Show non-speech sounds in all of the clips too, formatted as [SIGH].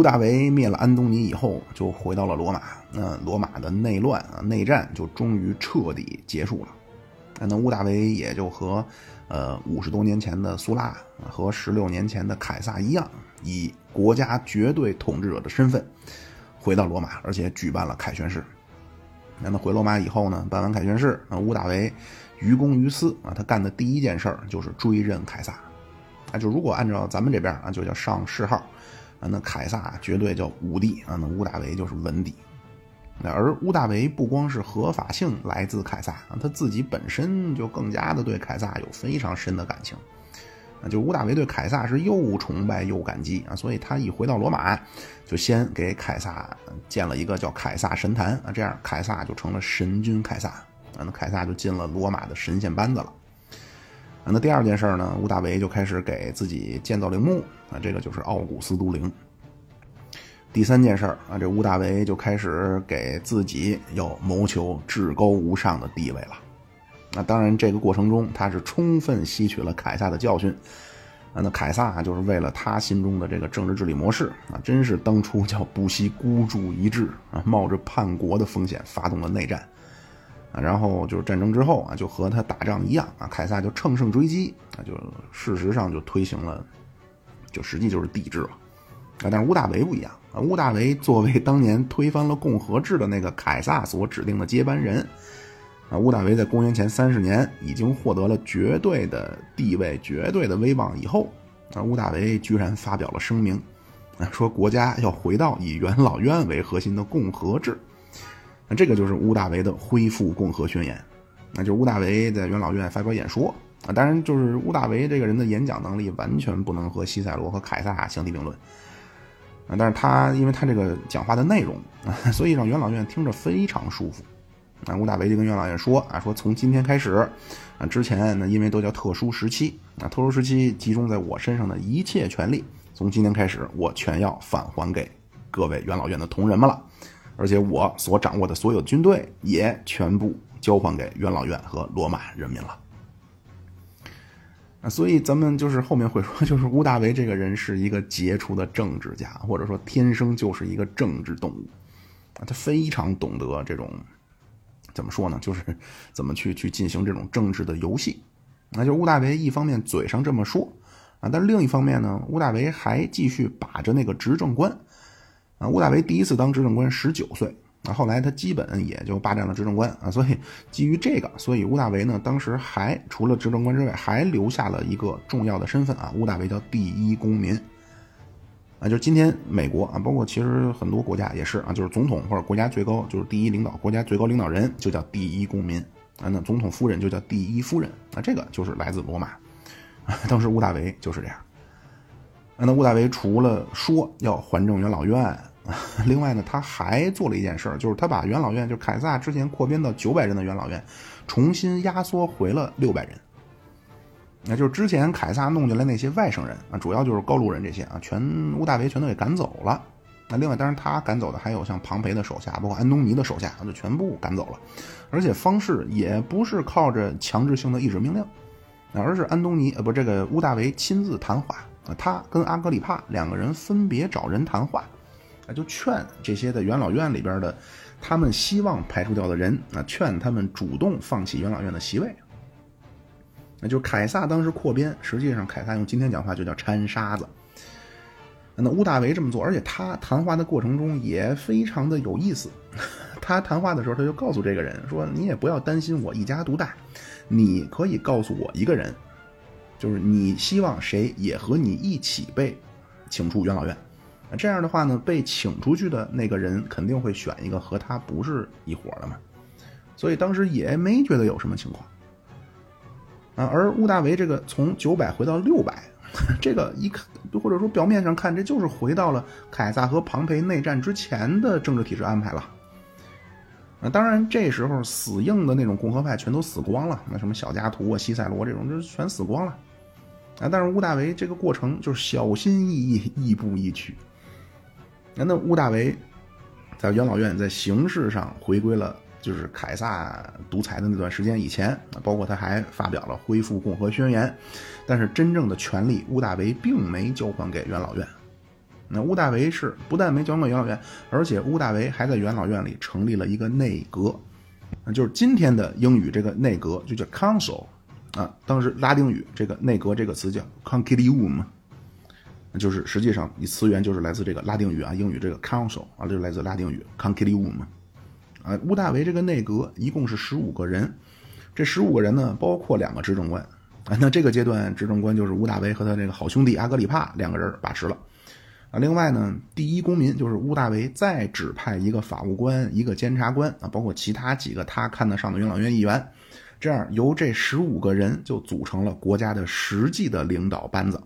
屋大维灭了安东尼以后，就回到了罗马。那罗马的内乱啊，内战就终于彻底结束了。那屋大维也就和呃五十多年前的苏拉和十六年前的凯撒一样，以国家绝对统治者的身份回到罗马，而且举办了凯旋式。那么回罗马以后呢，办完凯旋式，那屋大维于公于私啊，他干的第一件事儿就是追认凯撒。啊，就如果按照咱们这边啊，就叫上谥号。啊，那凯撒绝对叫武帝啊，那屋大维就是文帝。那而屋大维不光是合法性来自凯撒啊，他自己本身就更加的对凯撒有非常深的感情。啊，就屋大维对凯撒是又崇拜又感激啊，所以他一回到罗马，就先给凯撒建了一个叫凯撒神坛啊，这样凯撒就成了神君凯撒啊，那凯撒就进了罗马的神仙班子了。啊，那第二件事呢，屋大维就开始给自己建造陵墓啊，这个就是奥古斯都陵。第三件事啊，这屋大维就开始给自己要谋求至高无上的地位了。那当然，这个过程中他是充分吸取了凯撒的教训啊。那凯撒就是为了他心中的这个政治治理模式啊，真是当初叫不惜孤注一掷啊，冒着叛国的风险发动了内战。啊，然后就是战争之后啊，就和他打仗一样啊，凯撒就乘胜追击啊，就事实上就推行了，就实际就是帝制了啊。但是屋大维不一样啊，屋大维作为当年推翻了共和制的那个凯撒所指定的接班人啊，屋大维在公元前三十年已经获得了绝对的地位、绝对的威望以后啊，屋大维居然发表了声明啊，说国家要回到以元老院为核心的共和制。那这个就是屋大维的恢复共和宣言，那就是屋大维在元老院发表演说啊。当然，就是屋大维这个人的演讲能力完全不能和西塞罗和凯撒相提并论啊。但是他因为他这个讲话的内容啊，[LAUGHS] 所以让元老院听着非常舒服啊。屋大维就跟元老院说啊，说从今天开始啊，之前呢因为都叫特殊时期啊，特殊时期集中在我身上的一切权利，从今天开始我全要返还给各位元老院的同仁们了。而且我所掌握的所有军队也全部交还给元老院和罗马人民了。啊，所以咱们就是后面会说，[LAUGHS] 就是屋大维这个人是一个杰出的政治家，或者说天生就是一个政治动物啊，他非常懂得这种怎么说呢，就是 [LAUGHS] 怎么去去进行这种政治的游戏。那就屋大维一方面嘴上这么说啊，但另一方面呢，屋大维还继续把着那个执政官。啊，屋大维第一次当执政官十九岁，啊，后来他基本也就霸占了执政官啊，所以 [LAUGHS] 基于这个，所以屋大维呢，当时还除了执政官之外，还留下了一个重要的身份啊，屋大维叫第一公民，啊，就是今天美国啊，包括其实很多国家也是啊，就是总统或者国家最高就是第一领导，国家最高领导人就叫第一公民。啊，那总统夫人就叫第一夫人啊，这个就是来自罗马，[LAUGHS] 当时屋大维就是这样，那屋大维除了说要还政元老院。[LAUGHS] 另外呢，他还做了一件事儿，就是他把元老院，就凯撒之前扩编到九百人的元老院，重新压缩回了六百人。那就是之前凯撒弄进来那些外省人啊，主要就是高卢人这些啊，全屋大维全都给赶走了。那另外，当然他赶走的还有像庞培的手下，包括安东尼的手下，就全部赶走了。而且方式也不是靠着强制性的意志命令，而是安东尼呃不，这个屋大维亲自谈话啊，他跟阿格里帕两个人分别找人谈话。就劝这些的元老院里边的，他们希望排除掉的人啊，劝他们主动放弃元老院的席位。那就凯撒当时扩编，实际上凯撒用今天讲话就叫掺沙子。那屋大维这么做，而且他谈话的过程中也非常的有意思。[LAUGHS] 他谈话的时候，他就告诉这个人说：“你也不要担心我一家独大，你可以告诉我一个人，就是你希望谁也和你一起被请出元老院。”这样的话呢，被请出去的那个人肯定会选一个和他不是一伙的嘛，所以当时也没觉得有什么情况啊。而屋大维这个从九百回到六百，[LAUGHS] 这个一看或者说表面上看，这就是回到了凯撒和庞培内战之前的政治体制安排了。啊，当然这时候死硬的那种共和派全都死光了，那什么小加图啊、西塞罗这种就全死光了啊。但是屋大维这个过程就是小心翼翼、亦步亦趋。那那屋大维在元老院在形式上回归了，就是凯撒独裁的那段时间以前，包括他还发表了恢复共和宣言，但是真正的权力屋大维并没交还给元老院，那屋大维是不但没交还给元老院，而且屋大维还在元老院里成立了一个内阁，就是今天的英语这个内阁就叫 council 啊，当时拉丁语这个内阁这个词叫 concilium，就是实际上你词源就是来自这个拉丁语啊，英语这个 council 啊，就是来自拉丁语 concilium。啊，屋大维这个内阁一共是十五个人，这十五个人呢，包括两个执政官。啊，那这个阶段执政官就是屋大维和他这个好兄弟阿格里帕两个人把持了。啊，另外呢，第一公民就是屋大维再指派一个法务官、一个监察官啊，包括其他几个他看得上的元老院议员，这样由这十五个人就组成了国家的实际的领导班子。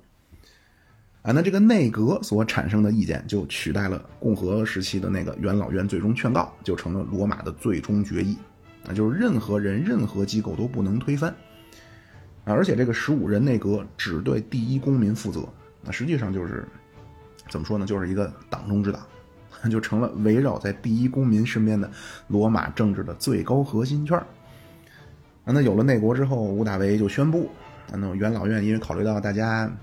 啊，那这个内阁所产生的意见就取代了共和时期的那个元老院最终劝告，就成了罗马的最终决议。啊就是任何人、任何机构都不能推翻。啊，而且这个十五人内阁只对第一公民负责。那实际上就是怎么说呢？就是一个党中之党，[LAUGHS] 就成了围绕在第一公民身边的罗马政治的最高核心圈儿。啊，那有了内阁之后，屋大维就宣布，啊那元老院因为考虑到大家。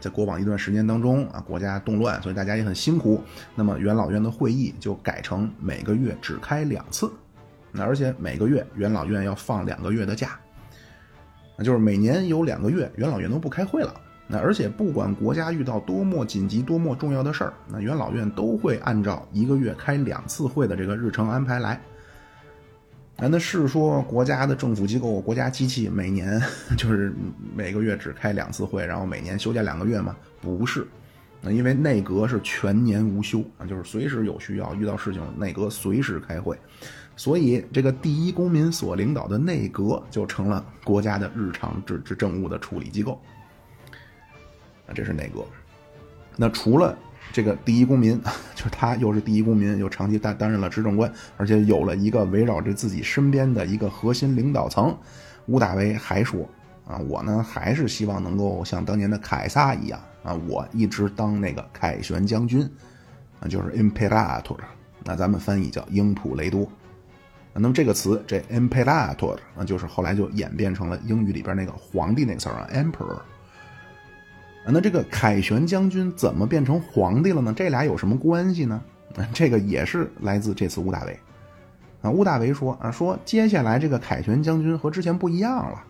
在过往一段时间当中啊，国家动乱，所以大家也很辛苦。那么元老院的会议就改成每个月只开两次，那而且每个月元老院要放两个月的假，那就是每年有两个月元老院都不开会了。那而且不管国家遇到多么紧急、多么重要的事儿，那元老院都会按照一个月开两次会的这个日程安排来。啊，那是说国家的政府机构、国家机器每年 [LAUGHS] 就是每个月只开两次会，然后每年休假两个月吗？不是，那因为内阁是全年无休啊，就是随时有需要、遇到事情，内阁随时开会，所以这个第一公民所领导的内阁就成了国家的日常之之政务的处理机构。啊，这是内阁。那除了。这个第一公民，[LAUGHS] 就是他又是第一公民，又长期担担任了执政官，而且有了一个围绕着自己身边的一个核心领导层。乌大维还说：“啊，我呢还是希望能够像当年的凯撒一样啊，我一直当那个凯旋将军，啊，就是 imperator，那咱们翻译叫英普雷多。那么这个词，这 imperator，啊，就是后来就演变成了英语里边那个皇帝那个词啊，emperor。”那这个凯旋将军怎么变成皇帝了呢？这俩有什么关系呢？[LAUGHS] 这个也是来自这次乌大维。啊，乌大维说啊，说接下来这个凯旋将军和之前不一样了。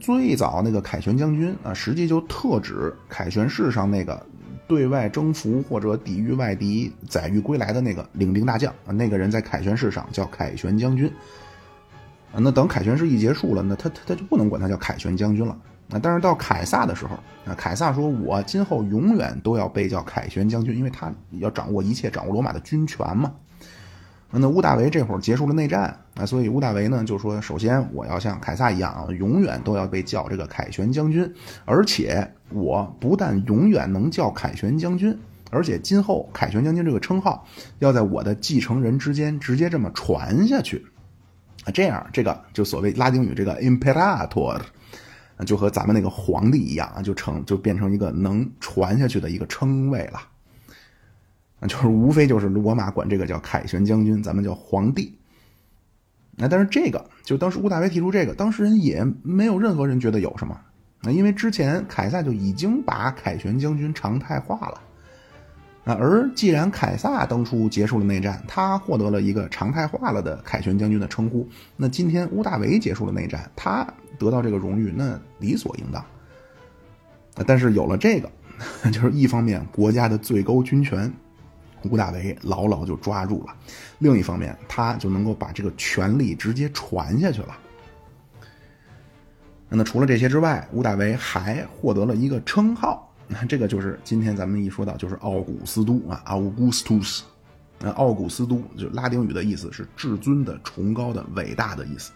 最早那个凯旋将军啊，实际就特指凯旋式上那个对外征服或者抵御外敌、载誉归来的那个领兵大将啊，那个人在凯旋式上叫凯旋将军。啊，那等凯旋式一结束了，那他他他就不能管他叫凯旋将军了。那但是到凯撒的时候，啊，凯撒说：“我今后永远都要被叫凯旋将军，因为他要掌握一切，掌握罗马的军权嘛。”那乌大维这会儿结束了内战，啊，所以乌大维呢就说：“首先我要像凯撒一样啊，永远都要被叫这个凯旋将军，而且我不但永远能叫凯旋将军，而且今后凯旋将军这个称号要在我的继承人之间直接这么传下去，啊，这样这个就所谓拉丁语这个 imperator。”就和咱们那个皇帝一样啊，就成就变成一个能传下去的一个称谓了。就是无非就是罗马管这个叫凯旋将军，咱们叫皇帝。那但是这个就当时乌大维提出这个，当事人也没有任何人觉得有什么。那因为之前凯撒就已经把凯旋将军常态化了。啊，而既然凯撒当初结束了内战，他获得了一个常态化了的凯旋将军的称呼，那今天乌大维结束了内战，他。得到这个荣誉，那理所应当。但是有了这个，[LAUGHS] 就是一方面国家的最高军权，吴大维牢牢就抓住了；另一方面，他就能够把这个权力直接传下去了。那除了这些之外，吴大维还获得了一个称号，那这个就是今天咱们一说到就是奥古斯都啊，Augustus。那奥古斯都就拉丁语的意思是至尊的、崇高的、伟大的意思。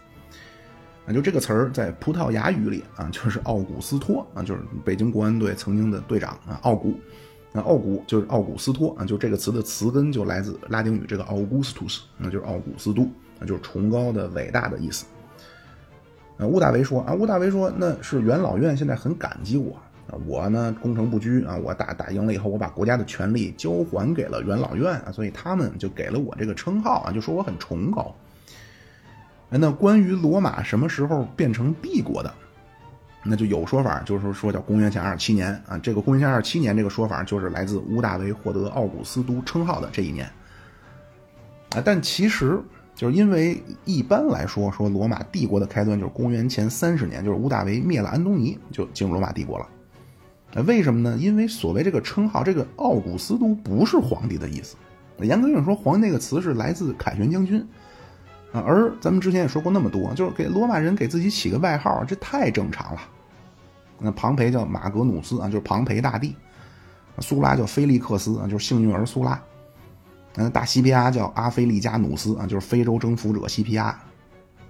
啊，就这个词儿在葡萄牙语里啊，就是奥古斯托啊，就是北京国安队曾经的队长啊，奥古。那奥古就是奥古斯托啊，就这个词的词根就来自拉丁语这个 Augustus，那就是奥古斯都，那就是崇高的、伟大的意思。啊，乌大维说啊，乌大维说那是元老院现在很感激我，我呢攻城不居啊，我打打赢了以后，我把国家的权力交还给了元老院啊，所以他们就给了我这个称号啊，就说我很崇高。那关于罗马什么时候变成帝国的？那就有说法，就是说叫公元前二十七年啊。这个公元前二十七年这个说法，就是来自屋大维获得奥古斯都称号的这一年啊。但其实就是因为一般来说，说罗马帝国的开端就是公元前三十年，就是屋大维灭了安东尼，就进入罗马帝国了。那为什么呢？因为所谓这个称号，这个奥古斯都不是皇帝的意思。严格意义上说，皇帝那个词是来自凯旋将军。啊，而咱们之前也说过那么多，就是给罗马人给自己起个外号，这太正常了。那庞培叫马格努斯啊，就是庞培大帝；苏拉叫菲利克斯啊，就是幸运儿苏拉；嗯，大西皮亚叫阿菲利加努斯啊，就是非洲征服者西皮亚。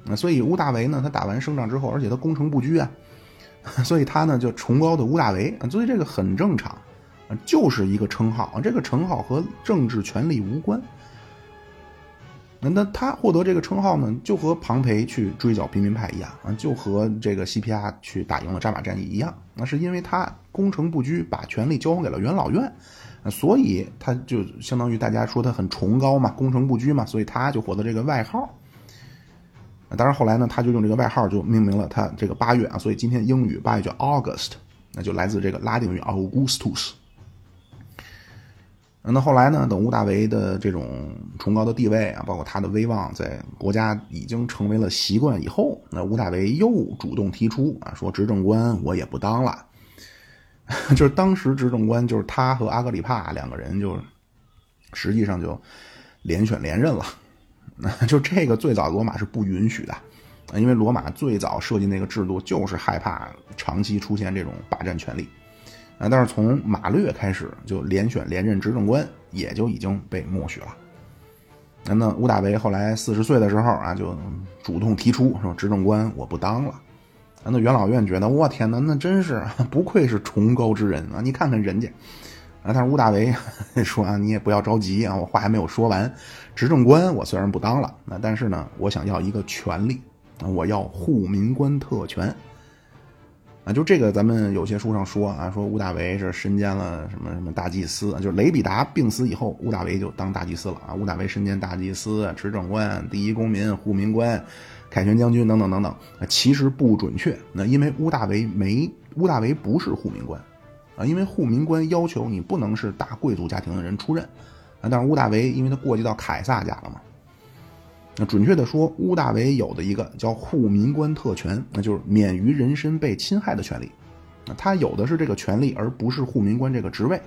那所以乌大维呢，他打完胜仗之后，而且他攻城不居啊，[LAUGHS] 所以他呢就崇高的乌大维，所以这个很正常，就是一个称号，这个称号和政治权力无关。那那他获得这个称号呢，就和庞培去追剿平民派一样啊，就和这个西皮亚去打赢了扎马战役一样。那是因为他攻城不居，把权力交给了元老院，所以他就相当于大家说他很崇高嘛，攻城不居嘛，所以他就获得这个外号。当然后来呢，他就用这个外号就命名了他这个八月啊，所以今天英语八月叫 August，那就来自这个拉丁语 Augustus。那后来呢？等屋大维的这种崇高的地位啊，包括他的威望，在国家已经成为了习惯以后，那屋大维又主动提出啊，说执政官我也不当了。[LAUGHS] 就是当时执政官就是他和阿格里帕两个人，就实际上就连选连任了。[LAUGHS] 就这个最早罗马是不允许的，因为罗马最早设计那个制度就是害怕长期出现这种霸占权力。啊，但是从马略开始就连选连任执政官，也就已经被默许了。那那乌大维后来四十岁的时候啊，就主动提出说执政官我不当了。那元老院觉得我天哪，那真是 [LAUGHS] 不愧是崇高之人啊！你看看人家啊，但是乌大维 [LAUGHS] 说啊，你也不要着急啊，我话还没有说完。执政官我虽然不当了，那但是呢，我想要一个权利，我要护民官特权。啊，就这个，咱们有些书上说啊，说乌大维是身兼了什么什么大祭司，就是雷比达病死以后，乌大维就当大祭司了啊。乌大维身兼大祭司、执政官、第一公民、护民官、凯旋将军等等等等。其实不准确，那因为乌大维没乌大维不是护民官啊，因为护民官要求你不能是大贵族家庭的人出任啊。但是乌大维因为他过继到凯撒家了嘛。那准确的说，乌大维有的一个叫护民官特权，那就是免于人身被侵害的权利。那他有的是这个权利，而不是护民官这个职位。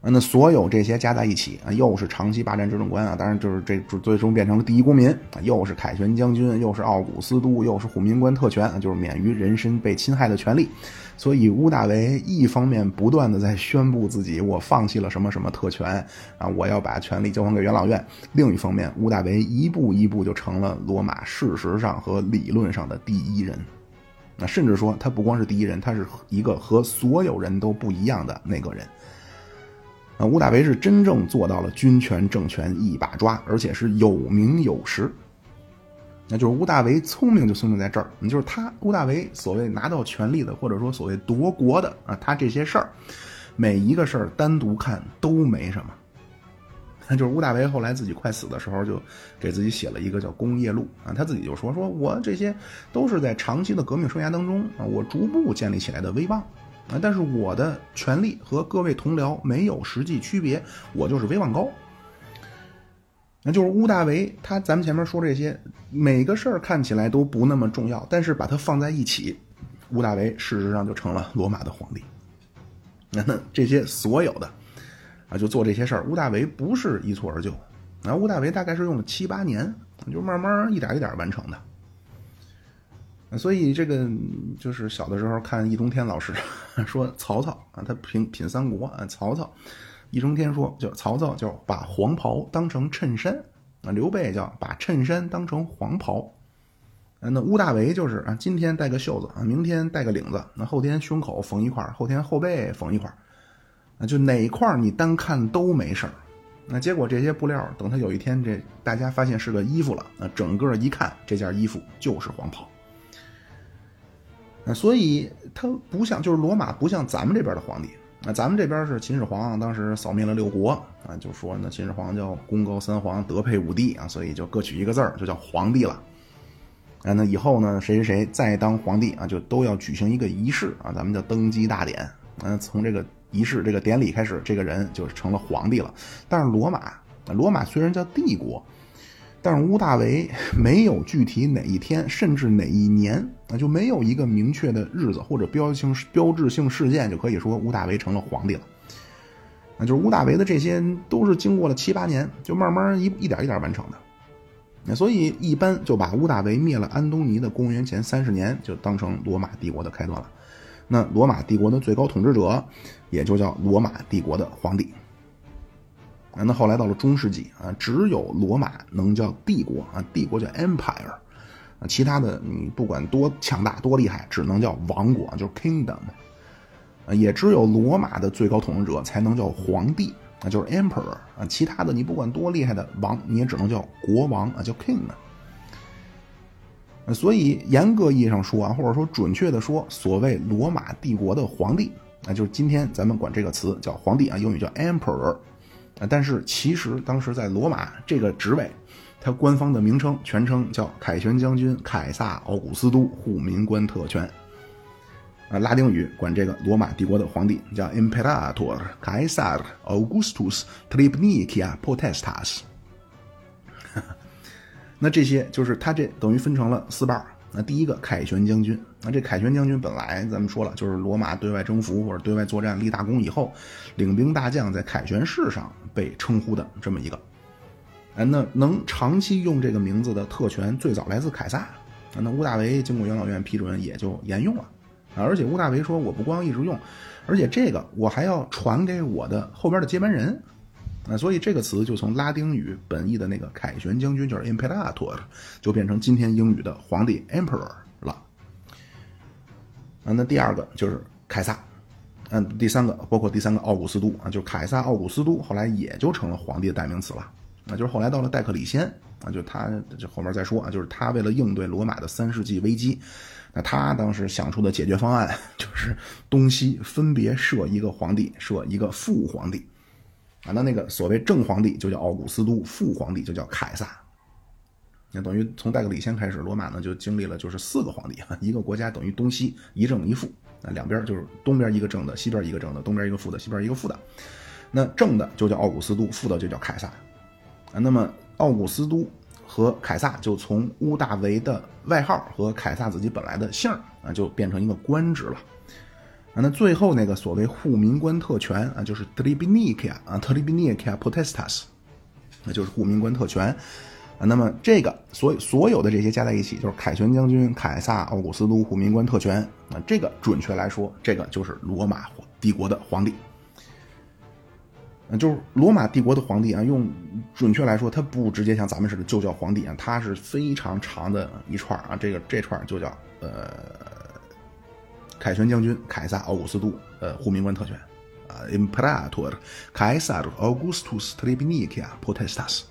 那所有这些加在一起啊，又是长期霸占执政官啊，当然就是这最终变成了第一公民，又是凯旋将军，又是奥古斯都，又是护民官特权，就是免于人身被侵害的权利。所以乌大维一方面不断的在宣布自己我放弃了什么什么特权啊，我要把权力交还给元老院；另一方面，乌大维一步一步就成了罗马事实上和理论上的第一人。那甚至说他不光是第一人，他是一个和所有人都不一样的那个人。啊，乌大维是真正做到了军权政权一把抓，而且是有名有实。那就是乌大维聪明就聪明在这儿，就是他乌大维所谓拿到权力的，或者说所谓夺国的啊，他这些事儿，每一个事儿单独看都没什么。那就是乌大维后来自己快死的时候，就给自己写了一个叫《功业录》啊，他自己就说：“说我这些都是在长期的革命生涯当中啊，我逐步建立起来的威望。”啊！但是我的权力和各位同僚没有实际区别，我就是威望高。那就是乌大维，他咱们前面说这些，每个事儿看起来都不那么重要，但是把它放在一起，乌大维事实上就成了罗马的皇帝。[LAUGHS] 那那这些所有的啊，就做这些事儿，乌大维不是一蹴而就，那乌大维大概是用了七八年，就慢慢一点一点完成的。所以这个就是小的时候看易中天老师 [LAUGHS] 说曹操啊，他品品三国啊，曹操，易中天说叫曹操叫把黄袍当成衬衫啊，刘备叫把衬衫当成黄袍，那乌大维就是啊，今天带个袖子啊，明天带个领子，那后天胸口缝一块，后天后背缝一块，啊，就哪块你单看都没事儿，那结果这些布料等他有一天这大家发现是个衣服了，那整个一看这件衣服就是黄袍。所以他不像，就是罗马不像咱们这边的皇帝。那咱们这边是秦始皇，当时扫灭了六国啊，就说呢秦始皇叫功高三皇，德配五帝啊，所以就各取一个字儿，就叫皇帝了。啊，那以后呢，谁谁谁再当皇帝啊，就都要举行一个仪式啊，咱们叫登基大典。嗯，从这个仪式、这个典礼开始，这个人就成了皇帝了。但是罗马，罗马虽然叫帝国，但是屋大维没有具体哪一天，甚至哪一年那，就没有一个明确的日子或者标性标志性事件，就可以说屋大维成了皇帝了。那就是屋大维的这些都是经过了七八年，就慢慢一一点一点完成的。那所以一般就把屋大维灭了安东尼的公元前三十年就当成罗马帝国的开端了。那罗马帝国的最高统治者也就叫罗马帝国的皇帝。那后来到了中世纪啊，只有罗马能叫帝国啊，帝国叫 empire，其他的你不管多强大多厉害，只能叫王国，就是 kingdom。也只有罗马的最高统治者才能叫皇帝。啊，就是 emperor 啊，其他的你不管多厉害的王，你也只能叫国王啊，叫 king 呢。所以严格意义上说啊，或者说准确的说，所谓罗马帝国的皇帝，那就是今天咱们管这个词叫皇帝啊，英语叫 emperor 啊。但是其实当时在罗马这个职位，它官方的名称全称叫凯旋将军凯撒奥古斯都护民官特权。啊，拉丁语管这个罗马帝国的皇帝叫 Imperator Caesar Augustus Tribunicia Potestas。[LAUGHS] 那这些就是他这等于分成了四半那第一个凯旋将军，那这凯旋将军本来咱们说了，就是罗马对外征服或者对外作战立大功以后，领兵大将在凯旋式上被称呼的这么一个。哎，那能长期用这个名字的特权最早来自凯撒。啊那屋大维经过养老院批准，也就沿用了。而且屋大维说：“我不光一直用，而且这个我还要传给我的后边的接班人。”啊，所以这个词就从拉丁语本意的那个凯旋将军，就是 imperator，就变成今天英语的皇帝 emperor 了。啊，那第二个就是凯撒，嗯，第三个包括第三个奥古斯都啊，就凯撒奥古斯都，后来也就成了皇帝的代名词了。啊，就是后来到了戴克里先啊，就他就后面再说啊，就是他为了应对罗马的三世纪危机。那他当时想出的解决方案 [LAUGHS] 就是东西分别设一个皇帝，设一个副皇帝，啊，那那个所谓正皇帝就叫奥古斯都，副皇帝就叫凯撒。那等于从戴克里先开始，罗马呢就经历了就是四个皇帝，一个国家等于东西一正一负，啊，两边就是东边一个正的，西边一个正的，东边一个负的，西边一个负的。那正的就叫奥古斯都，负的就叫凯撒。啊，那么奥古斯都。和凯撒就从屋大维的外号和凯撒自己本来的姓啊，就变成一个官职了。啊，那最后那个所谓护民官特权啊，就是 tribunicia 啊，tribunicia potestas，那就是护民官特权啊。那么这个所所有的这些加在一起，就是凯旋将军、凯撒、奥古斯都护民官特权啊。这个准确来说，这个就是罗马帝国的皇帝。就是罗马帝国的皇帝啊，用准确来说，他不直接像咱们似的就叫皇帝啊，他是非常长的一串啊，这个这串就叫呃，凯旋将军凯撒奥古斯都呃护民官特权啊，Imperator Caesar Augustus Tribunicia Potestas。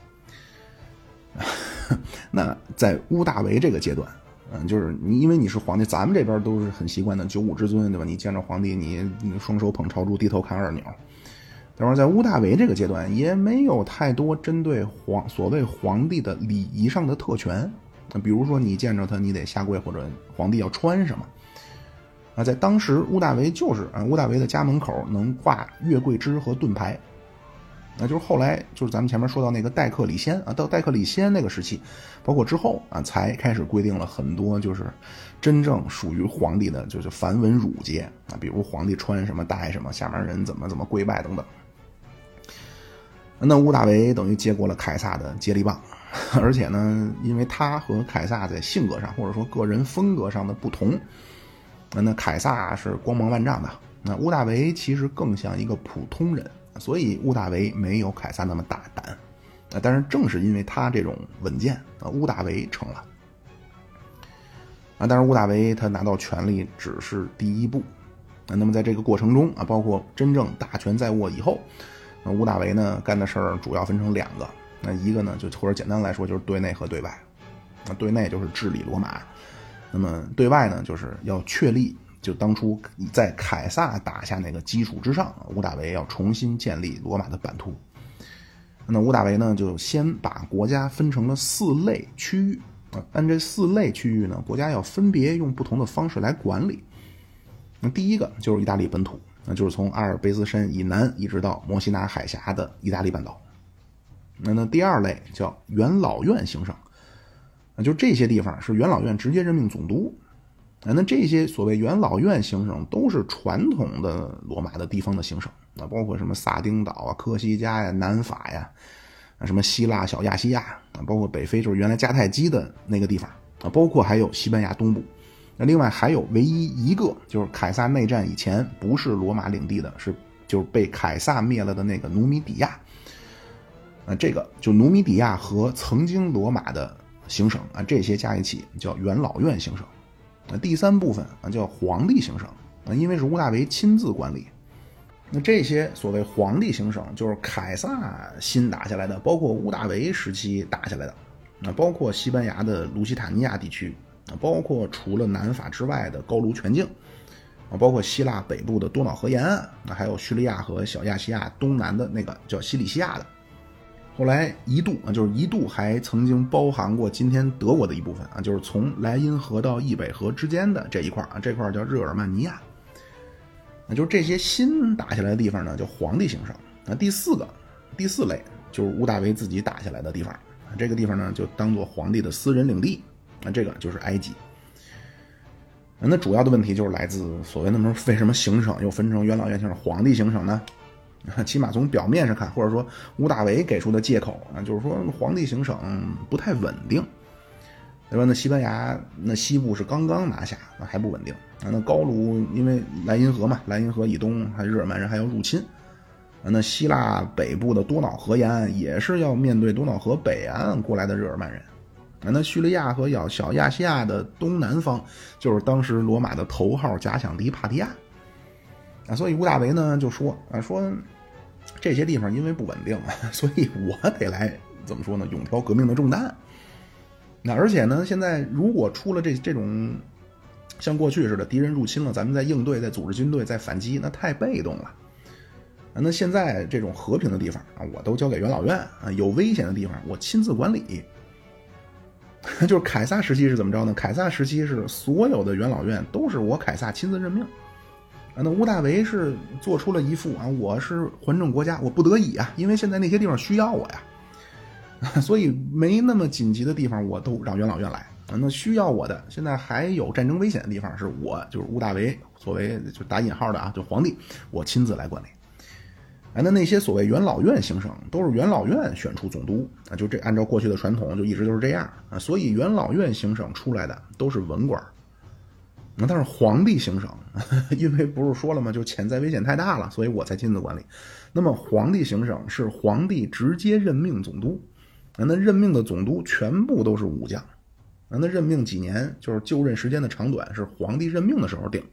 [LAUGHS] 那在屋大维这个阶段，嗯，就是你因为你是皇帝，咱们这边都是很习惯的九五之尊，对吧？你见着皇帝，你双手捧朝珠，低头看二鸟。但是在屋大维这个阶段，也没有太多针对皇所谓皇帝的礼仪上的特权。那比如说，你见着他，你得下跪，或者皇帝要穿什么？啊，在当时，屋大维就是啊，屋大维的家门口能挂月桂枝和盾牌。那就是后来，就是咱们前面说到那个戴克里先啊，到戴克里先那个时期，包括之后啊，才开始规定了很多就是真正属于皇帝的，就是繁文缛节啊，比如皇帝穿什么戴什么，下面人怎么怎么跪拜等等。那屋大维等于接过了凯撒的接力棒，而且呢，因为他和凯撒在性格上或者说个人风格上的不同，那凯撒是光芒万丈的，那屋大维其实更像一个普通人，所以屋大维没有凯撒那么大胆。啊，但是正是因为他这种稳健，啊，屋大维成了。啊，但是屋大维他拿到权力只是第一步，啊，那么在这个过程中啊，包括真正大权在握以后。那屋大维呢干的事儿主要分成两个，那一个呢就或者简单来说就是对内和对外。那对内就是治理罗马，那么对外呢就是要确立就当初在凯撒打下那个基础之上，屋大维要重新建立罗马的版图。那屋大维呢就先把国家分成了四类区域，啊按这四类区域呢，国家要分别用不同的方式来管理。那第一个就是意大利本土，那就是从阿尔卑斯山以南一直到墨西拿海峡的意大利半岛。那那第二类叫元老院行省，那就这些地方是元老院直接任命总督。啊，那这些所谓元老院行省都是传统的罗马的地方的行省，啊，包括什么萨丁岛啊、科西嘉呀、南法呀，啊，什么希腊、小亚细亚啊，包括北非就是原来迦太基的那个地方啊，包括还有西班牙东部。那另外还有唯一一个就是凯撒内战以前不是罗马领地的，是就是被凯撒灭了的那个努米底亚。啊，这个就努米底亚和曾经罗马的行省啊，这些加一起叫元老院行省。那第三部分啊叫皇帝行省啊，因为是屋大维亲自管理。那这些所谓皇帝行省，就是凯撒新打下来的，包括屋大维时期打下来的，那包括西班牙的卢西塔尼亚地区啊，包括除了南法之外的高卢全境啊，包括希腊北部的多瑙河沿岸，那还有叙利亚和小亚细亚东南的那个叫西里西亚的。后来一度啊，就是一度还曾经包含过今天德国的一部分啊，就是从莱茵河到易北河之间的这一块啊，这块叫日耳曼尼亚。那就是这些新打下来的地方呢，叫皇帝行省。那第四个、第四类就是屋大维自己打下来的地方，这个地方呢就当做皇帝的私人领地啊，这个就是埃及。那主要的问题就是来自所谓那么为什么行省又分成元老院行省、皇帝行省呢？起码从表面上看，或者说吴大维给出的借口啊，就是说皇帝行省不太稳定，对吧？那西班牙那西部是刚刚拿下，那还不稳定啊。那高卢因为莱茵河嘛，莱茵河以东还日耳曼人还要入侵啊。那希腊北部的多瑙河沿岸也是要面对多瑙河北岸过来的日耳曼人。那叙利亚和小小亚细亚的东南方就是当时罗马的头号假想敌帕提亚啊。所以吴大维呢就说啊说。这些地方因为不稳定，[LAUGHS] 所以我得来怎么说呢？勇挑革命的重担。那而且呢，现在如果出了这这种像过去似的敌人入侵了，咱们在应对、在组织军队、在反击，那太被动了。那现在这种和平的地方啊，我都交给元老院啊；有危险的地方，我亲自管理。[LAUGHS] 就是凯撒时期是怎么着呢？凯撒时期是所有的元老院都是我凯撒亲自任命。啊那屋大维是做出了一副啊，我是还政国家，我不得已啊，因为现在那些地方需要我呀，[LAUGHS] 所以没那么紧急的地方我都让元老院来啊。那需要我的，现在还有战争危险的地方，是我就是屋大维作为就打引号的啊，就皇帝，我亲自来管理。啊，那那些所谓元老院行省都是元老院选出总督啊，就这按照过去的传统就一直都是这样啊，所以元老院行省出来的都是文官。那但是皇帝行省，[LAUGHS] 因为不是说了吗？就潜在危险太大了，所以我才亲自管理。那么皇帝行省是皇帝直接任命总督，啊那任命的总督全部都是武将，啊那任命几年就是就任时间的长短是皇帝任命的时候定。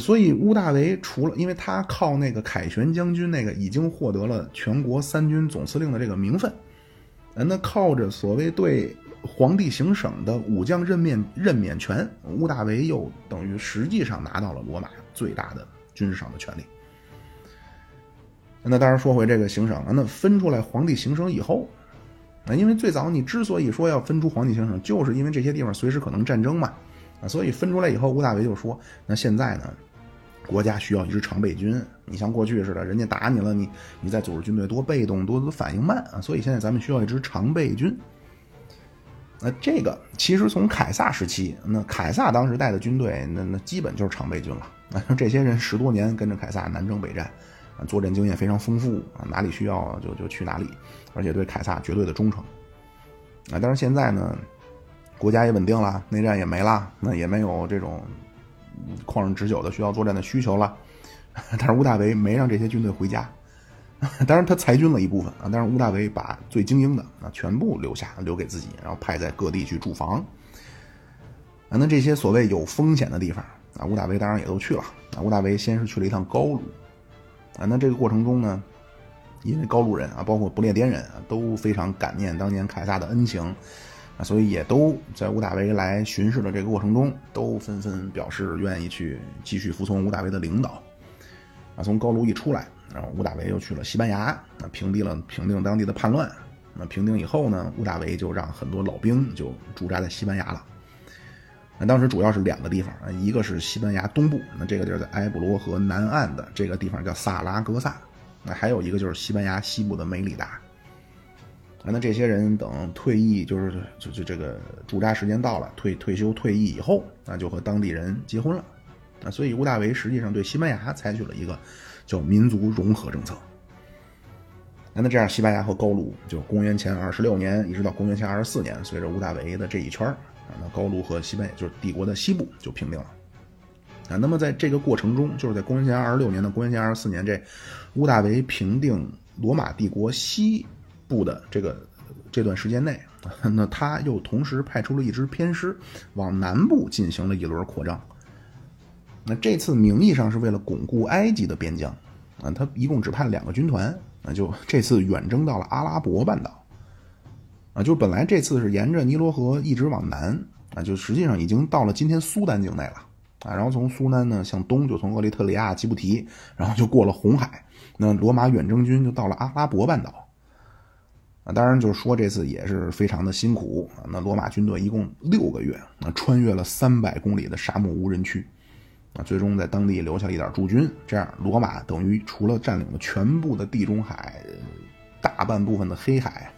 所以乌大维除了因为他靠那个凯旋将军那个已经获得了全国三军总司令的这个名分，那靠着所谓对。皇帝行省的武将任免任免权，屋大维又等于实际上拿到了罗马最大的军事上的权利。那当然说回这个行省了，那分出来皇帝行省以后，啊，因为最早你之所以说要分出皇帝行省，就是因为这些地方随时可能战争嘛，所以分出来以后，吴大维就说，那现在呢，国家需要一支常备军，你像过去似的，人家打你了，你你再组织军队多被动，多反应慢啊，所以现在咱们需要一支常备军。那这个其实从凯撒时期，那凯撒当时带的军队，那那基本就是常备军了。那 [LAUGHS] 这些人十多年跟着凯撒南征北战，作战经验非常丰富啊，哪里需要就就去哪里，而且对凯撒绝对的忠诚。啊，但是现在呢，国家也稳定了，内战也没了，那也没有这种旷日持久的需要作战的需求了。[LAUGHS] 但是屋大维没让这些军队回家。[LAUGHS] 当然，他裁军了一部分啊，但是屋大维把最精英的啊全部留下，留给自己，然后派在各地去驻防。啊，那这些所谓有风险的地方啊，屋大维当然也都去了啊。屋大维先是去了一趟高卢，啊，那这个过程中呢，因为高卢人啊，包括不列颠人啊，都非常感念当年凯撒的恩情啊，所以也都在屋大维来巡视的这个过程中，都纷纷表示愿意去继续服从屋大维的领导。啊，从高卢一出来。然后，屋大维又去了西班牙，啊，平定了平定当地的叛乱，那平定以后呢，屋大维就让很多老兵就驻扎在西班牙了。那当时主要是两个地方，一个是西班牙东部，那这个地儿在埃布罗河南岸的这个地方叫萨拉戈萨，那还有一个就是西班牙西部的梅里达。那这些人等退役，就是就就这个驻扎时间到了，退退休退役以后，那就和当地人结婚了。啊，所以屋大维实际上对西班牙采取了一个叫民族融合政策。那这样，西班牙和高卢就公元前二十六年一直到公元前二十四年，随着屋大维的这一圈啊，那高卢和西班牙就是帝国的西部就平定了。啊，那么在这个过程中，就是在公元前二十六年到公元前二十四年这屋大维平定罗马帝国西部的这个这段时间内，那他又同时派出了一支偏师往南部进行了一轮扩张。那这次名义上是为了巩固埃及的边疆，啊，他一共只派了两个军团。那就这次远征到了阿拉伯半岛，啊，就本来这次是沿着尼罗河一直往南，啊，就实际上已经到了今天苏丹境内了，啊，然后从苏丹呢向东就从厄立特里亚、吉布提，然后就过了红海，那罗马远征军就到了阿拉伯半岛，啊，当然就是说这次也是非常的辛苦，啊，那罗马军队一共六个月，啊，穿越了三百公里的沙漠无人区。啊，最终在当地留下了一点驻军，这样罗马等于除了占领了全部的地中海、大半部分的黑海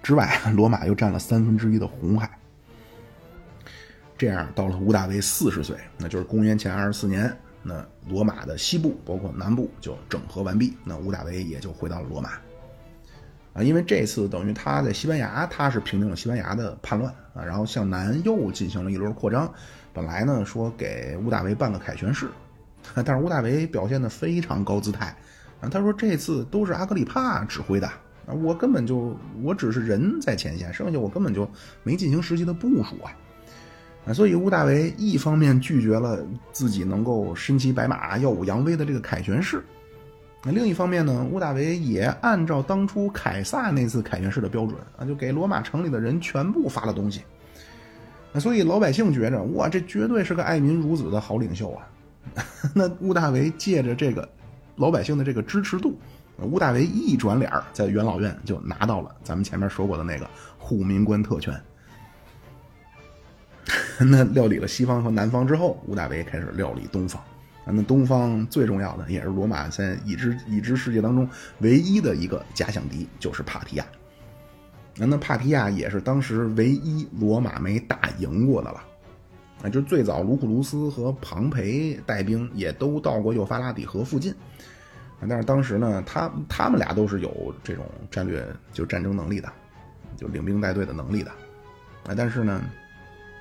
之外，罗马又占了三分之一的红海。这样到了屋大维四十岁，那就是公元前二十四年，那罗马的西部包括南部就整合完毕，那屋大维也就回到了罗马。啊，因为这次等于他在西班牙，他是平定了西班牙的叛乱啊，然后向南又进行了一轮扩张。本来呢说给屋大维办个凯旋式，[LAUGHS] 但是屋大维表现的非常高姿态啊，他说这次都是阿格里帕指挥的啊，我根本就我只是人在前线，剩下我根本就没进行实际的部署啊，啊，所以屋大维一方面拒绝了自己能够身骑白马耀武扬威的这个凯旋式。那另一方面呢，屋大维也按照当初凯撒那次凯旋式的标准啊，就给罗马城里的人全部发了东西。那所以老百姓觉着，哇，这绝对是个爱民如子的好领袖啊。[LAUGHS] 那屋大维借着这个老百姓的这个支持度，屋大维一转脸在元老院就拿到了咱们前面说过的那个护民官特权。[LAUGHS] 那料理了西方和南方之后，屋大维开始料理东方。那东方最重要的也是罗马在已知已知世界当中唯一的一个假想敌，就是帕提亚。那那帕提亚也是当时唯一罗马没打赢过的了。啊，就最早卢库卢斯和庞培带兵也都到过幼发拉底河附近。但是当时呢，他他们俩都是有这种战略就战争能力的，就领兵带队的能力的。啊，但是呢，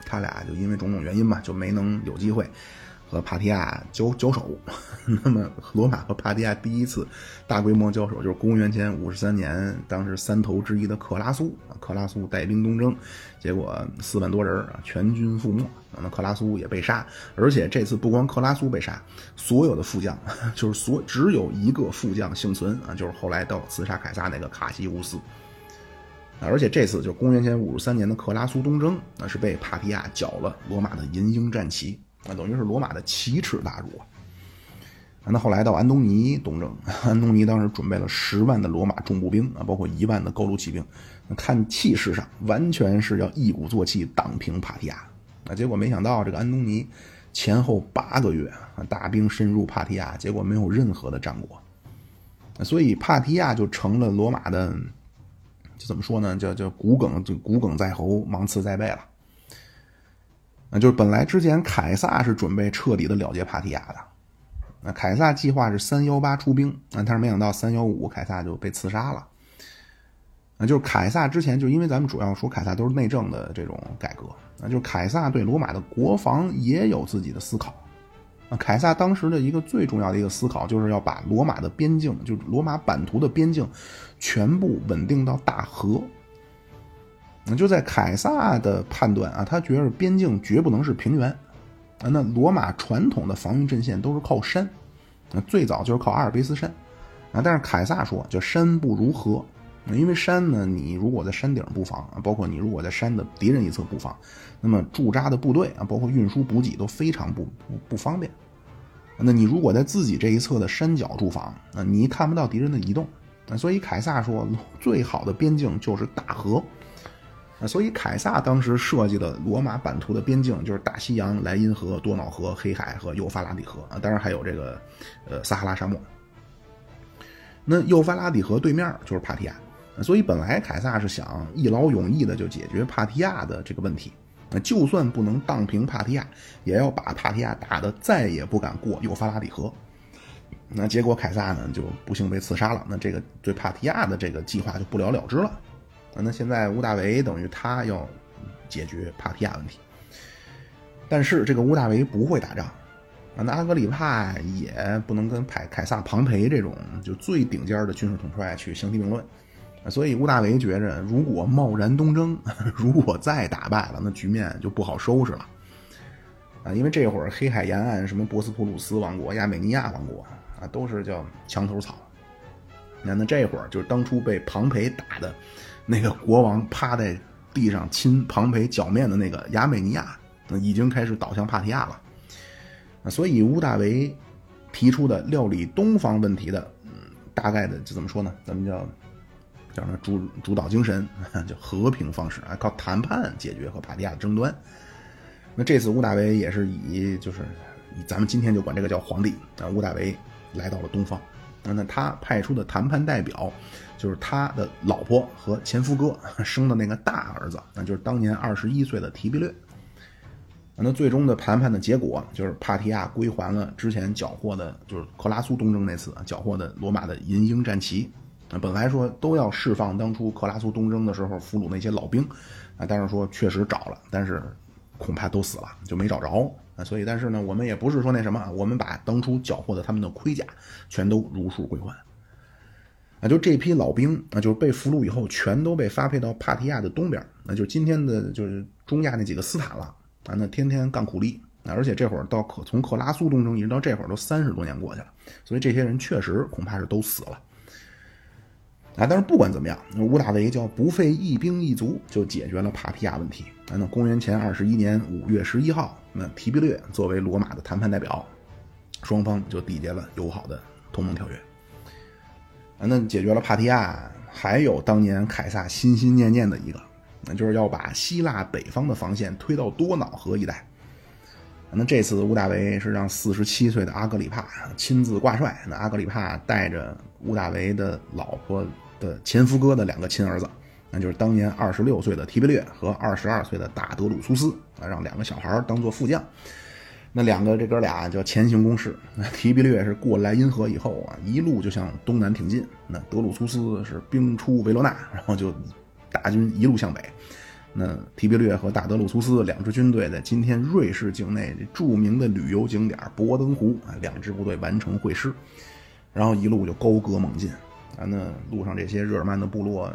他俩就因为种种原因吧，就没能有机会。和帕提亚交交手，[LAUGHS] 那么罗马和帕提亚第一次大规模交手就是公元前五十三年，当时三头之一的克拉苏，克拉苏带兵东征，结果四万多人啊全军覆没，那克拉苏也被杀，而且这次不光克拉苏被杀，所有的副将 [LAUGHS] 就是所只有一个副将幸存啊，就是后来到刺杀凯撒那个卡西乌斯，而且这次就公元前五十三年的克拉苏东征，那是被帕提亚缴了罗马的银鹰战旗。那等于是罗马的奇耻大辱啊！那后来到安东尼东征，[LAUGHS] 安东尼当时准备了十万的罗马重步兵啊，包括一万的高卢骑兵，看气势上完全是要一鼓作气挡平帕提亚。那结果没想到这个安东尼前后八个月啊，大兵深入帕提亚，结果没有任何的战果。所以帕提亚就成了罗马的，就怎么说呢？叫叫骨梗，就骨梗在喉，芒刺在背了。那就是本来之前凯撒是准备彻底的了结帕提亚的，那凯撒计划是三幺八出兵，啊，但是没想到三幺五凯撒就被刺杀了。啊，就是凯撒之前就因为咱们主要说凯撒都是内政的这种改革，啊，就是凯撒对罗马的国防也有自己的思考，啊，凯撒当时的一个最重要的一个思考就是要把罗马的边境，就罗马版图的边境全部稳定到大河。那就在凯撒的判断啊，他觉得边境绝不能是平原啊。那罗马传统的防御阵线都是靠山，那最早就是靠阿尔卑斯山啊。但是凯撒说，就山不如河，因为山呢，你如果在山顶布防啊，包括你如果在山的敌人一侧布防，那么驻扎的部队啊，包括运输补给都非常不不不方便。那你如果在自己这一侧的山脚驻防，啊，你看不到敌人的移动，那所以凯撒说，最好的边境就是大河。所以凯撒当时设计的罗马版图的边境就是大西洋、莱茵河、多瑙河、黑海和幼发拉底河啊，当然还有这个呃撒哈拉沙漠。那幼发拉底河对面就是帕提亚，所以本来凯撒是想一劳永逸的就解决帕提亚的这个问题。那就算不能荡平帕提亚，也要把帕提亚打得再也不敢过幼发拉底河。那结果凯撒呢就不幸被刺杀了，那这个对帕提亚的这个计划就不了了之了。那现在屋大维等于他要解决帕提亚问题，但是这个屋大维不会打仗，啊，那阿格里帕也不能跟凯凯撒、庞培这种就最顶尖的军事统帅去相提并论，所以屋大维觉着，如果贸然东征，[LAUGHS] 如果再打败了，那局面就不好收拾了，啊，因为这会儿黑海沿岸什么博斯普鲁斯王国、亚美尼亚王国啊，都是叫墙头草，那那这会儿就是当初被庞培打的。那个国王趴在地上亲庞培脚面的那个亚美尼亚，已经开始倒向帕提亚了。所以乌大维提出的料理东方问题的，嗯，大概的就怎么说呢？咱们叫叫什么主主导精神，[LAUGHS] 叫和平方式啊，靠谈判解决和帕提亚的争端。那这次乌大维也是以就是以咱们今天就管这个叫皇帝啊，乌大维来到了东方。那他派出的谈判代表。就是他的老婆和前夫哥 [LAUGHS] 生的那个大儿子，那就是当年二十一岁的提比略。那最终的谈判的结果就是帕提亚归还了之前缴获的，就是克拉苏东征那次缴获的罗马的银鹰战旗。啊，本来说都要释放当初克拉苏东征的时候俘虏那些老兵，啊，但是说确实找了，但是恐怕都死了，就没找着。啊，所以但是呢，我们也不是说那什么，我们把当初缴获的他们的盔甲全都如数归还。那就这批老兵，啊就是被俘虏以后，全都被发配到帕提亚的东边，那就是今天的就是中亚那几个斯坦了啊。那天天干苦力，而且这会儿到克从克拉苏东征一直到这会儿都三十多年过去了，所以这些人确实恐怕是都死了啊。但是不管怎么样，乌大维叫不费一兵一卒就解决了帕提亚问题。啊那公元前二十一年五月十一号，那提比略作为罗马的谈判代表，双方就缔结了友好的同盟条约。那解决了帕提亚，还有当年凯撒心心念念的一个，那就是要把希腊北方的防线推到多瑙河一带。那这次乌大维是让四十七岁的阿格里帕亲自挂帅，那阿格里帕带着乌大维的老婆的前夫哥的两个亲儿子，那就是当年二十六岁的提比略和二十二岁的大德鲁苏斯，啊，让两个小孩当做副将。那两个这哥俩叫前行攻势。提比略是过莱茵河以后啊，一路就向东南挺进。那德鲁苏斯是兵出维罗纳，然后就大军一路向北。那提比略和大德鲁苏斯两支军队在今天瑞士境内著名的旅游景点博登湖啊，两支部队完成会师，然后一路就高歌猛进。啊，那路上这些日耳曼的部落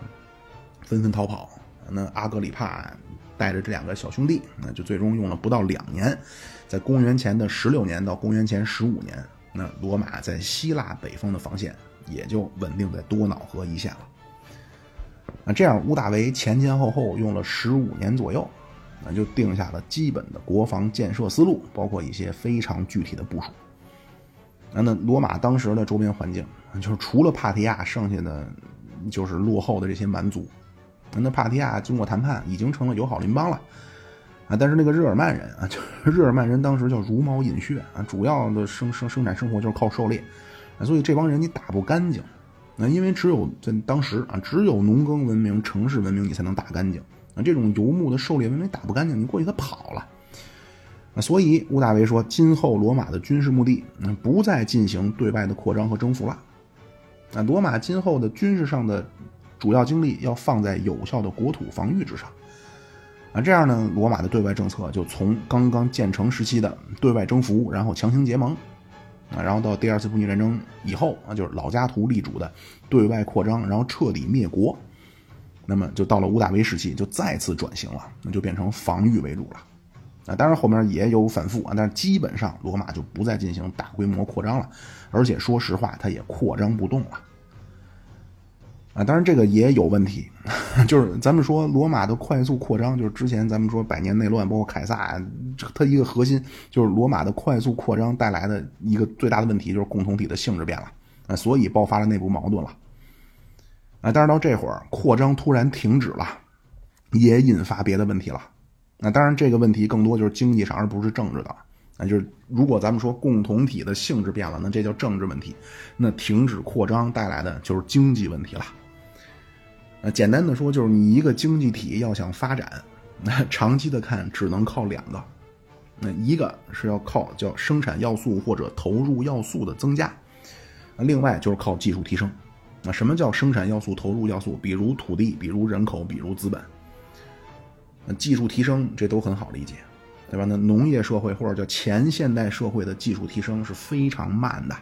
纷纷逃跑。那阿格里帕带着这两个小兄弟，那就最终用了不到两年。在公元前的十六年到公元前十五年，那罗马在希腊北方的防线也就稳定在多瑙河一线了。那这样，屋大维前前后后用了十五年左右，那就定下了基本的国防建设思路，包括一些非常具体的部署。那那罗马当时的周边环境，就是除了帕提亚，剩下的就是落后的这些蛮族。那帕提亚经过谈判，已经成了友好邻邦了。啊，但是那个日耳曼人啊，就是 [LAUGHS] 日耳曼人当时叫茹毛饮血啊，主要的生生生产生活就是靠狩猎，啊，所以这帮人你打不干净，那因为只有在当时啊，只有农耕文明、城市文明你才能打干净，啊，这种游牧的狩猎文明打不干净，你过去他跑了，啊，所以屋大维说，今后罗马的军事目的，嗯，不再进行对外的扩张和征服了，啊，罗马今后的军事上的主要精力要放在有效的国土防御之上。啊，这样呢，罗马的对外政策就从刚刚建成时期的对外征服，然后强行结盟，啊，然后到第二次布匿战争以后啊，就是老家图立主的对外扩张，然后彻底灭国，那么就到了屋大维时期，就再次转型了，那就变成防御为主了。啊，当然后面也有反复啊，但是基本上罗马就不再进行大规模扩张了，而且说实话，它也扩张不动了。啊，当然这个也有问题，[LAUGHS] 就是咱们说罗马的快速扩张，就是之前咱们说百年内乱，包括凯撒，它一个核心就是罗马的快速扩张带来的一个最大的问题，就是共同体的性质变了，啊，所以爆发了内部矛盾了。啊，但是到这会儿扩张突然停止了，也引发别的问题了。那当然，这个问题更多就是经济上，而不是政治的。那就是如果咱们说共同体的性质变了，那这叫政治问题。那停止扩张带来的就是经济问题了。呃，简单的说，就是你一个经济体要想发展，那长期的看只能靠两个。那一个是要靠叫生产要素或者投入要素的增加，另外就是靠技术提升。那什么叫生产要素、投入要素？比如土地，比如人口，比如资本。那技术提升这都很好理解，对吧？那农业社会或者叫前现代社会的技术提升是非常慢的。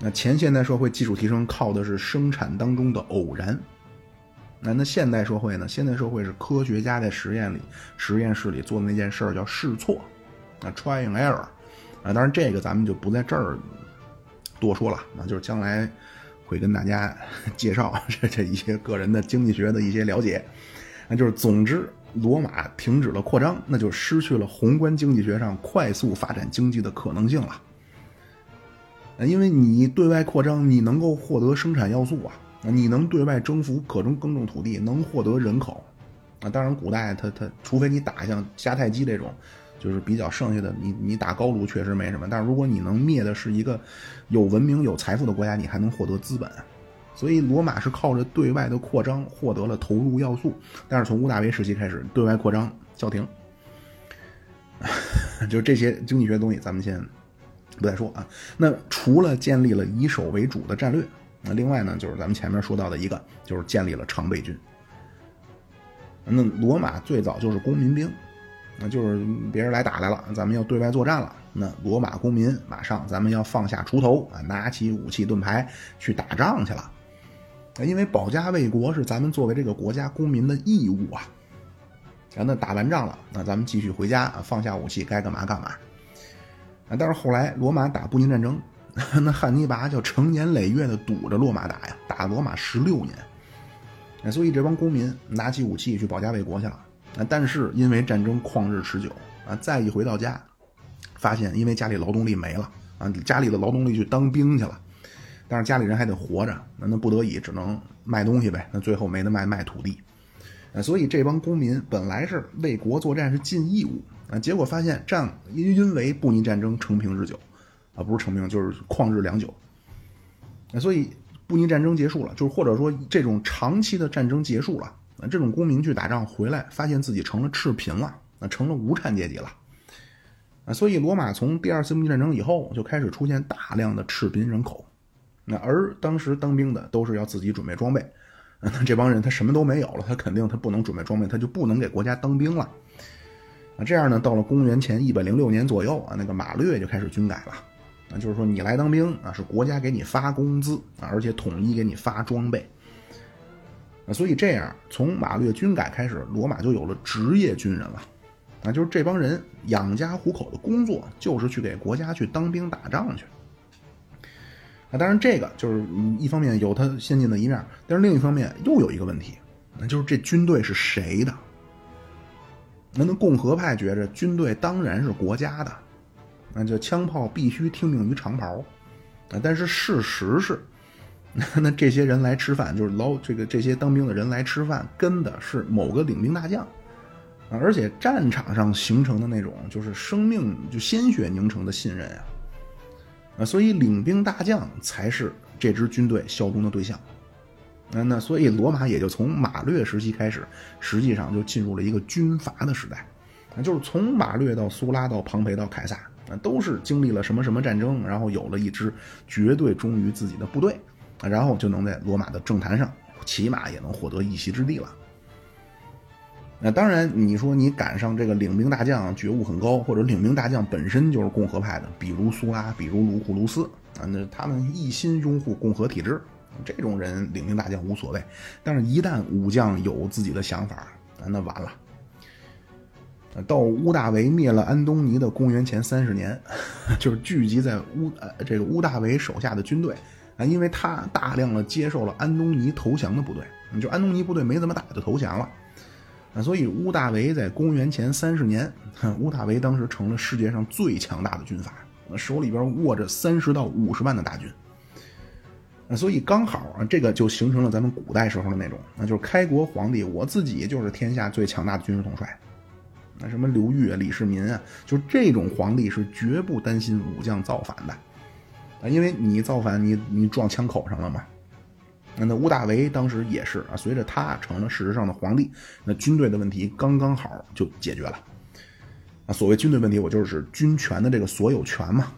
那前现代社会技术提升靠的是生产当中的偶然。那那现代社会呢？现代社会是科学家在实验里、实验室里做的那件事叫试错，啊，trying error，啊，当然这个咱们就不在这儿多说了，那就是将来会跟大家 [LAUGHS] 介绍这这一些个人的经济学的一些了解，那就是总之，罗马停止了扩张，那就失去了宏观经济学上快速发展经济的可能性了，因为你对外扩张，你能够获得生产要素啊。你能对外征服可中耕种土地，能获得人口，啊，当然古代他他，除非你打像迦太基这种，就是比较剩下的，你你打高卢确实没什么。但是如果你能灭的是一个有文明有财富的国家，你还能获得资本。所以罗马是靠着对外的扩张获得了投入要素，但是从屋大维时期开始，对外扩张叫停。[LAUGHS] 就这些经济学东西，咱们先不再说啊。那除了建立了以守为主的战略。那另外呢，就是咱们前面说到的一个，就是建立了常备军。那罗马最早就是公民兵，那就是别人来打来了，咱们要对外作战了，那罗马公民马上咱们要放下锄头啊，拿起武器盾牌去打仗去了。因为保家卫国是咱们作为这个国家公民的义务啊。那打完仗了，那咱们继续回家啊，放下武器，该干嘛干嘛。啊，但是后来罗马打布匿战争。[LAUGHS] 那汉尼拔就成年累月的堵着罗马打呀，打罗马十六年，所以这帮公民拿起武器去保家卫国去了。但是因为战争旷日持久啊，再一回到家，发现因为家里劳动力没了啊，家里的劳动力去当兵去了，但是家里人还得活着，那那不得已只能卖东西呗。那最后没得卖，卖土地。所以这帮公民本来是为国作战是尽义务啊，结果发现战因因为布尼战争成平日久。啊，不是成名，就是旷日良久。那所以布尼战争结束了，就是或者说这种长期的战争结束了，那这种公民去打仗回来，发现自己成了赤贫了，那成了无产阶级了。啊，所以罗马从第二次布尼战争以后就开始出现大量的赤贫人口。那而当时当兵的都是要自己准备装备，[LAUGHS] 那这帮人他什么都没有了，他肯定他不能准备装备，他就不能给国家当兵了。啊，这样呢，到了公元前一百零六年左右啊，那个马略就开始军改了。啊，就是说你来当兵啊，是国家给你发工资啊，而且统一给你发装备。啊，所以这样从马略军改开始，罗马就有了职业军人了。啊，就是这帮人养家糊口的工作，就是去给国家去当兵打仗去。啊，当然这个就是一方面有它先进的一面，但是另一方面又有一个问题，那就是这军队是谁的？那那共和派觉着军队当然是国家的。那就枪炮必须听命于长袍，啊！但是事实是，[LAUGHS] 那这些人来吃饭，就是老这个这些当兵的人来吃饭，跟的是某个领兵大将，而且战场上形成的那种就是生命就鲜血凝成的信任，啊！所以领兵大将才是这支军队效忠的对象，那那所以罗马也就从马略时期开始，实际上就进入了一个军阀的时代，啊！就是从马略到苏拉到庞培到凯撒。那都是经历了什么什么战争，然后有了一支绝对忠于自己的部队，然后就能在罗马的政坛上起码也能获得一席之地了。那当然，你说你赶上这个领兵大将觉悟很高，或者领兵大将本身就是共和派的，比如苏拉，比如卢库卢斯啊，那他们一心拥护共和体制，这种人领兵大将无所谓。但是，一旦武将有自己的想法，那完了。到屋大维灭了安东尼的公元前三十年，[LAUGHS] 就是聚集在屋呃这个屋大维手下的军队啊，因为他大量的接受了安东尼投降的部队，就安东尼部队没怎么打就投降了啊，所以屋大维在公元前三十年，屋大维当时成了世界上最强大的军阀，手里边握着三十到五十万的大军那所以刚好啊，这个就形成了咱们古代时候的那种，那就是开国皇帝我自己就是天下最强大的军事统帅。那什么刘裕啊、李世民啊，就这种皇帝是绝不担心武将造反的啊，因为你造反，你你撞枪口上了嘛。那那屋大维当时也是啊，随着他成了事实上的皇帝，那军队的问题刚刚好就解决了。啊，所谓军队问题，我就是军权的这个所有权嘛。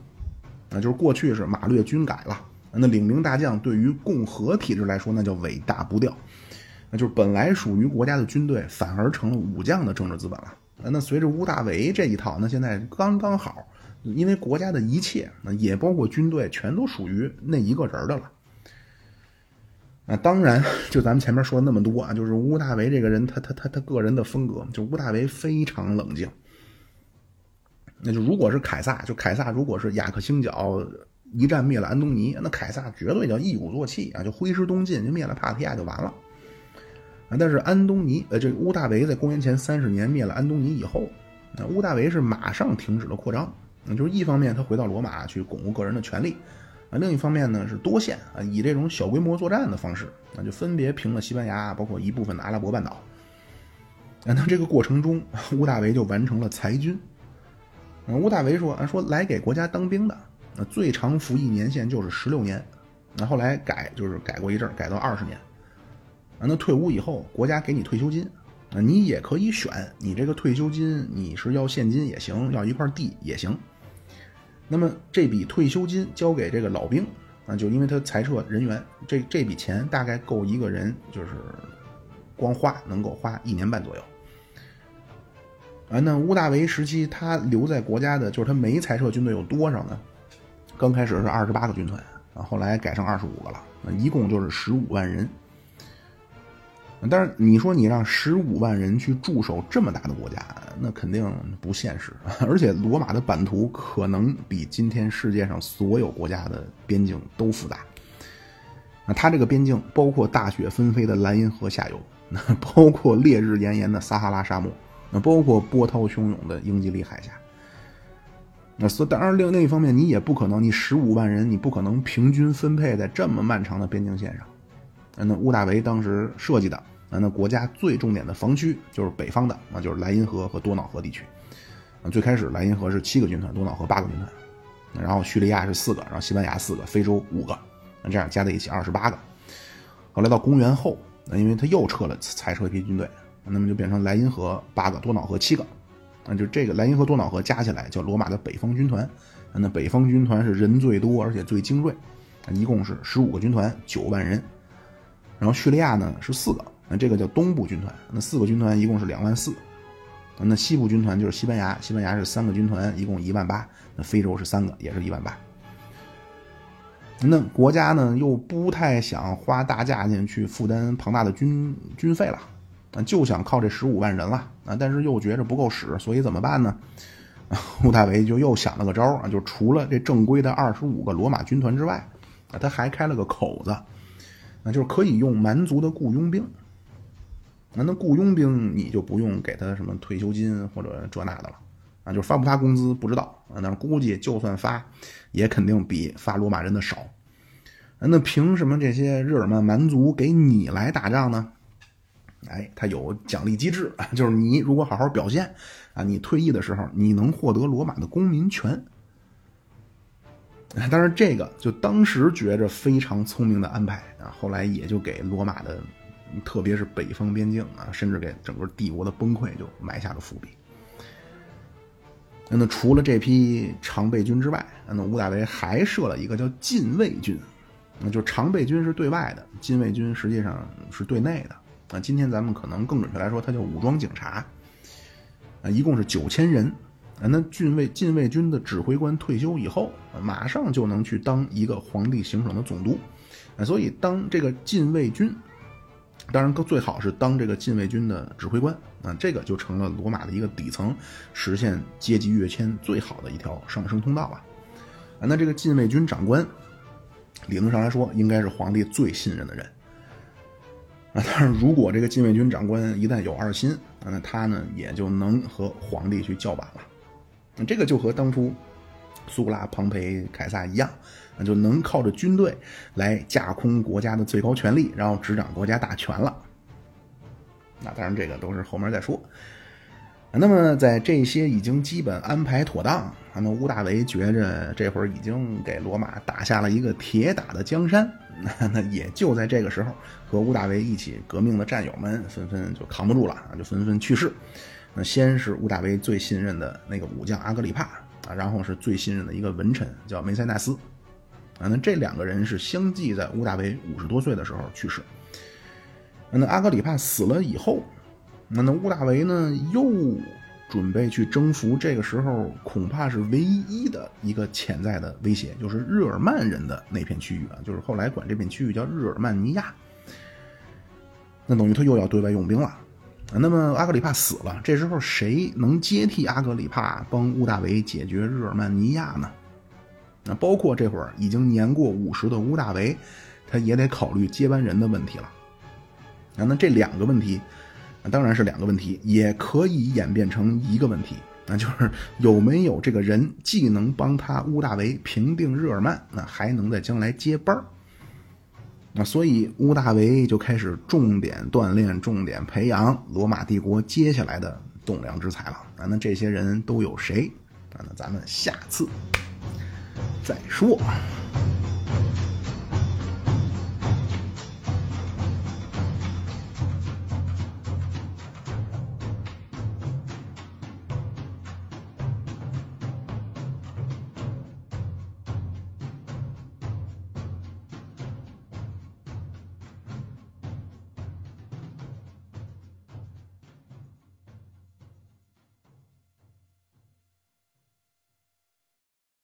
那就是过去是马略军改了，那领兵大将对于共和体制来说，那叫尾大不掉。那就是本来属于国家的军队，反而成了武将的政治资本了。那随着屋大维这一套，那现在刚刚好，因为国家的一切，那也包括军队，全都属于那一个人的了。那当然，就咱们前面说那么多啊，就是屋大维这个人，他他他他个人的风格，就屋大维非常冷静。那就如果是凯撒，就凯撒如果是雅克星角一战灭了安东尼，那凯撒绝对叫一鼓作气啊，就挥师东进，就灭了帕提亚就完了。啊，但是安东尼，呃，这屋大维在公元前三十年灭了安东尼以后，那屋大维是马上停止了扩张，就是一方面他回到罗马去巩固个人的权利。啊，另一方面呢是多线啊，以这种小规模作战的方式，那就分别平了西班牙，包括一部分的阿拉伯半岛。啊，那这个过程中，[LAUGHS] 屋大维就完成了裁军。啊，屋大维说啊，说来给国家当兵的，最长服役年限就是十六年，那后来改就是改过一阵改到二十年。啊，那退伍以后，国家给你退休金，啊，你也可以选，你这个退休金你是要现金也行，要一块地也行。那么这笔退休金交给这个老兵啊，就因为他裁撤人员，这这笔钱大概够一个人就是光花能够花一年半左右。啊，那屋大维时期他留在国家的，就是他没裁撤军队有多少呢？刚开始是二十八个军团啊，后来改成二十五个了，一共就是十五万人。但是你说你让十五万人去驻守这么大的国家，那肯定不现实。[LAUGHS] 而且罗马的版图可能比今天世界上所有国家的边境都复杂。那它这个边境包括大雪纷飞的莱茵河下游，那包括烈日炎炎的撒哈拉沙漠，那包括波涛汹涌的英吉利海峡。那所当然另另一方面，你也不可能，你十五万人，你不可能平均分配在这么漫长的边境线上。那屋大维当时设计的。啊，那国家最重点的防区就是北方的，那就是莱茵河和多瑙河地区。最开始莱茵河是七个军团，多瑙河八个军团，然后叙利亚是四个，然后西班牙四个，非洲五个，那这样加在一起二十八个。后来到公元后，那因为他又撤了裁撤一批军队，那么就变成莱茵河八个，多瑙河七个。那就这个莱茵河多瑙河加起来叫罗马的北方军团。那北方军团是人最多而且最精锐，一共是十五个军团，九万人。然后叙利亚呢是四个。那这个叫东部军团，那四个军团一共是两万四，那西部军团就是西班牙，西班牙是三个军团，一共一万八，那非洲是三个，也是一万八。那国家呢又不太想花大价钱去负担庞大的军军费了，啊，就想靠这十五万人了啊，但是又觉着不够使，所以怎么办呢？屋大维就又想了个招啊，就除了这正规的二十五个罗马军团之外，啊，他还开了个口子，那就是可以用蛮族的雇佣兵。那那雇佣兵你就不用给他什么退休金或者这那的了，啊，就发不发工资不知道啊，但是估计就算发，也肯定比发罗马人的少。那凭什么这些日耳曼蛮族给你来打仗呢？哎，他有奖励机制，[LAUGHS] 就是你如果好好表现，啊，你退役的时候你能获得罗马的公民权。[LAUGHS] 当然，这个就当时觉着非常聪明的安排啊，后来也就给罗马的。特别是北方边境啊，甚至给整个帝国的崩溃就埋下了伏笔。那除了这批常备军之外，那屋大维还设了一个叫禁卫军。那就常备军是对外的，禁卫军实际上是对内的。啊，今天咱们可能更准确来说，它叫武装警察。啊，一共是九千人。啊，那禁卫禁卫军的指挥官退休以后，马上就能去当一个皇帝行省的总督。啊，所以当这个禁卫军。当然更，最好是当这个禁卫军的指挥官啊，这个就成了罗马的一个底层，实现阶级跃迁最好的一条上升通道了。啊，那这个禁卫军长官，理论上来说应该是皇帝最信任的人。啊，但是如果这个禁卫军长官一旦有二心，那他呢也就能和皇帝去叫板了。这个就和当初苏拉、庞培、凯撒一样，那就能靠着军队来架空国家的最高权力，然后执掌国家大权了。那当然，这个都是后面再说。那么，在这些已经基本安排妥当，那么屋大维觉着这会儿已经给罗马打下了一个铁打的江山。那也就在这个时候，和屋大维一起革命的战友们纷纷就扛不住了，就纷纷去世。那先是屋大维最信任的那个武将阿格里帕啊，然后是最信任的一个文臣叫梅塞纳斯啊。那这两个人是相继在屋大维五十多岁的时候去世。那阿格里帕死了以后。那那屋大维呢？又准备去征服，这个时候恐怕是唯一的一个潜在的威胁，就是日耳曼人的那片区域啊，就是后来管这片区域叫日耳曼尼亚。那等于他又要对外用兵了。那么阿格里帕死了，这时候谁能接替阿格里帕帮屋大维解决日耳曼尼亚呢？那包括这会儿已经年过五十的屋大维，他也得考虑接班人的问题了。啊，那这两个问题。那当然是两个问题，也可以演变成一个问题，那就是有没有这个人既能帮他屋大维平定日耳曼，那还能在将来接班儿。那所以屋大维就开始重点锻炼、重点培养罗马帝国接下来的栋梁之才了。啊，那这些人都有谁？啊，那咱们下次再说。